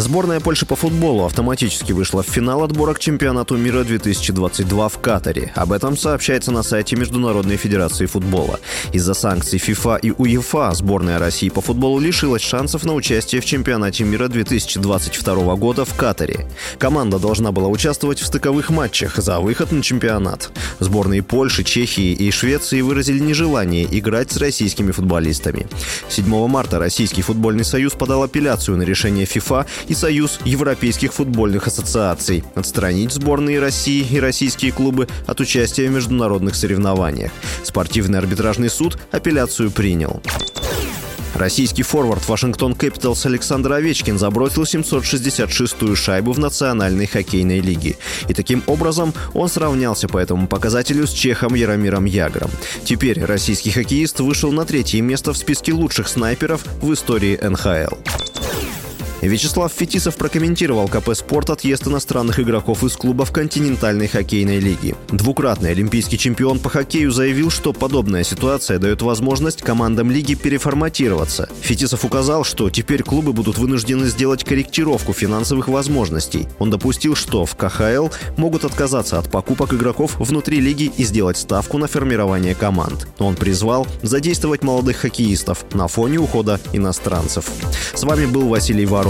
Сборная Польши по футболу автоматически вышла в финал отбора к чемпионату мира 2022 в Катаре. Об этом сообщается на сайте Международной Федерации футбола. Из-за санкций ФИФА и УЕФА сборная России по футболу лишилась шансов на участие в чемпионате мира 2022 года в Катаре. Команда должна была участвовать в стыковых матчах за выход на чемпионат. Сборные Польши, Чехии и Швеции выразили нежелание играть с российскими футболистами. 7 марта Российский футбольный союз подал апелляцию на решение ФИФА и Союз Европейских футбольных ассоциаций отстранить сборные России и российские клубы от участия в международных соревнованиях. Спортивный арбитражный суд апелляцию принял. Российский форвард Вашингтон Кэпиталс Александр Овечкин забросил 766-ю шайбу в Национальной хоккейной лиге. И таким образом он сравнялся по этому показателю с чехом Яромиром Ягром. Теперь российский хоккеист вышел на третье место в списке лучших снайперов в истории НХЛ. Вячеслав Фетисов прокомментировал КП «Спорт» отъезд иностранных игроков из клубов континентальной хоккейной лиги. Двукратный олимпийский чемпион по хоккею заявил, что подобная ситуация дает возможность командам лиги переформатироваться. Фетисов указал, что теперь клубы будут вынуждены сделать корректировку финансовых возможностей. Он допустил, что в КХЛ могут отказаться от покупок игроков внутри лиги и сделать ставку на формирование команд. Он призвал задействовать молодых хоккеистов на фоне ухода иностранцев. С вами был Василий Воронин.